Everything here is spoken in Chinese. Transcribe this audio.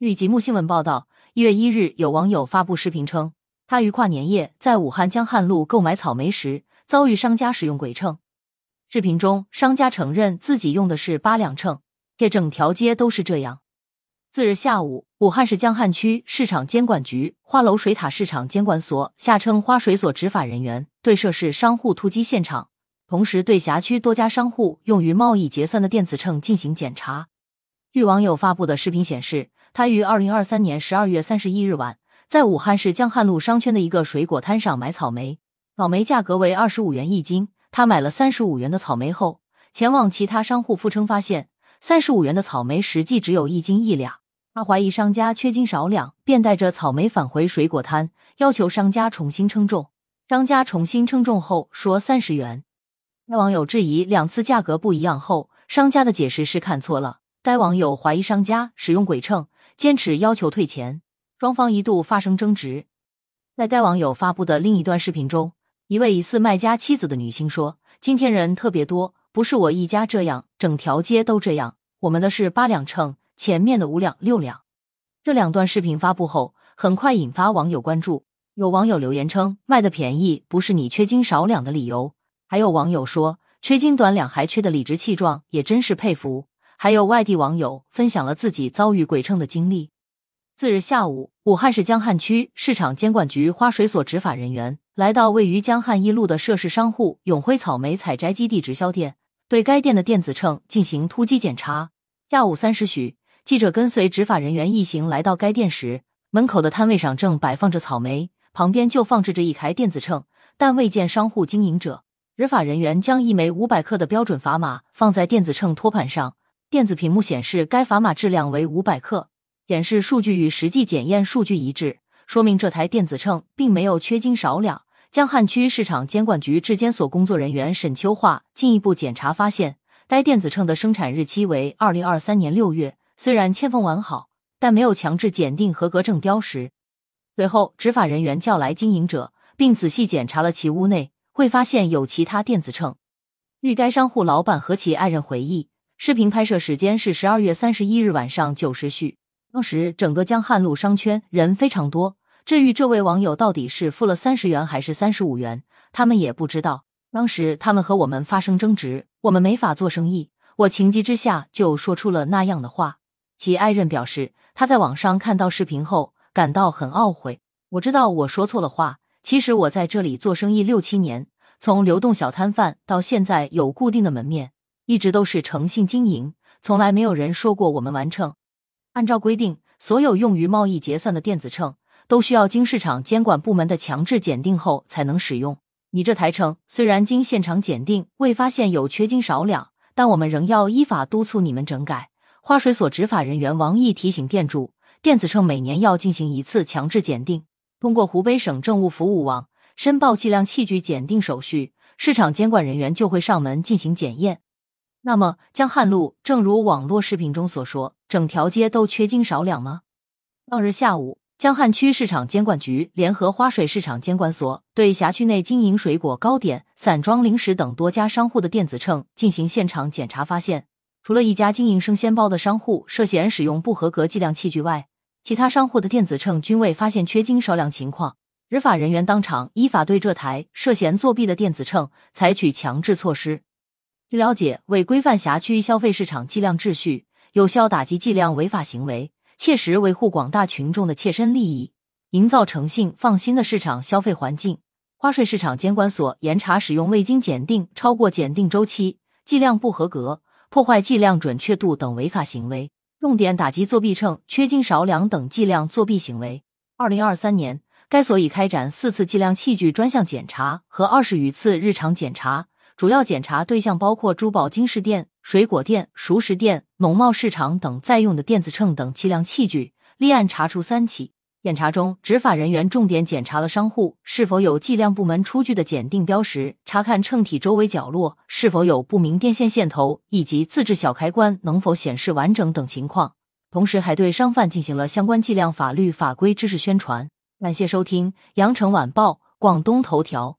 据节目新闻报道，一月一日，有网友发布视频称，他于跨年夜在武汉江汉路购买草莓时，遭遇商家使用鬼秤。视频中，商家承认自己用的是八两秤，这整条街都是这样。次日下午，武汉市江汉区市场监管局花楼水塔市场监管所（下称花水所）执法人员对涉事商户突击现场，同时对辖区多家商户用于贸易结算的电子秤进行检查。据网友发布的视频显示，他于二零二三年十二月三十一日晚，在武汉市江汉路商圈的一个水果摊上买草莓，草莓价格为二十五元一斤。他买了三十五元的草莓后，前往其他商户复称，发现三十五元的草莓实际只有一斤一两。他怀疑商家缺斤少两，便带着草莓返回水果摊，要求商家重新称重。商家重新称重后说三十元。该网友质疑两次价格不一样后，商家的解释是看错了。该网友怀疑商家使用鬼秤，坚持要求退钱，双方一度发生争执。在该网友发布的另一段视频中，一位疑似卖家妻子的女性说：“今天人特别多，不是我一家这样，整条街都这样。我们的是八两秤。”前面的五两六两，这两段视频发布后，很快引发网友关注。有网友留言称，卖的便宜不是你缺斤少两的理由。还有网友说，缺斤短两还缺的理直气壮，也真是佩服。还有外地网友分享了自己遭遇鬼秤的经历。次日下午，武汉市江汉区市场监管局花水所执法人员来到位于江汉一路的涉事商户永辉草莓采摘基地直销店，对该店的电子秤进行突击检查。下午三时许。记者跟随执法人员一行来到该店时，门口的摊位上正摆放着草莓，旁边就放置着一台电子秤，但未见商户经营者。执法人员将一枚五百克的标准砝码放在电子秤托盘上，电子屏幕显示该砝码质量为五百克，显示数据与实际检验数据一致，说明这台电子秤并没有缺斤少两。江汉区市场监管局质监所工作人员沈秋华进一步检查发现，该电子秤的生产日期为二零二三年六月。虽然签封完好，但没有强制检定合格证标识。随后，执法人员叫来经营者，并仔细检查了其屋内，会发现有其他电子秤。据该商户老板和其爱人回忆，视频拍摄时间是十二月三十一日晚上九时许，当时整个江汉路商圈人非常多。至于这位网友到底是付了三十元还是三十五元，他们也不知道。当时他们和我们发生争执，我们没法做生意，我情急之下就说出了那样的话。其爱人表示，他在网上看到视频后感到很懊悔。我知道我说错了话，其实我在这里做生意六七年，从流动小摊贩到现在有固定的门面，一直都是诚信经营，从来没有人说过我们完秤。按照规定，所有用于贸易结算的电子秤都需要经市场监管部门的强制检定后才能使用。你这台秤虽然经现场检定未发现有缺斤少两，但我们仍要依法督促你们整改。花水所执法人员王毅提醒店主，电子秤每年要进行一次强制检定，通过湖北省政务服务网申报计量器具检定手续，市场监管人员就会上门进行检验。那么，江汉路正如网络视频中所说，整条街都缺斤少两吗？当日下午，江汉区市场监管局联合花水市场监管所对辖区内经营水果糕点、散装零食等多家商户的电子秤进行现场检查，发现。除了一家经营生鲜包的商户涉嫌使用不合格计量器具外，其他商户的电子秤均未发现缺斤少两情况。执法人员当场依法对这台涉嫌作弊的电子秤采取强制措施。据了解，为规范辖区消费市场计量秩序，有效打击计量违法行为，切实维护广大群众的切身利益，营造诚信放心的市场消费环境，花税市场监管所严查使用未经检定、超过检定周期、计量不合格。破坏计量准确度等违法行为，重点打击作弊秤、缺斤少两等计量作弊行为。二零二三年，该所已开展四次计量器具专项检查和二十余次日常检查，主要检查对象包括珠宝金饰店、水果店、熟食店、农贸市场等在用的电子秤等计量器具，立案查处三起。检查中，执法人员重点检查了商户是否有计量部门出具的检定标识，查看秤体周围角落是否有不明电线线头，以及自制小开关能否显示完整等情况。同时，还对商贩进行了相关计量法律法规知识宣传。感谢收听《羊城晚报》广东头条，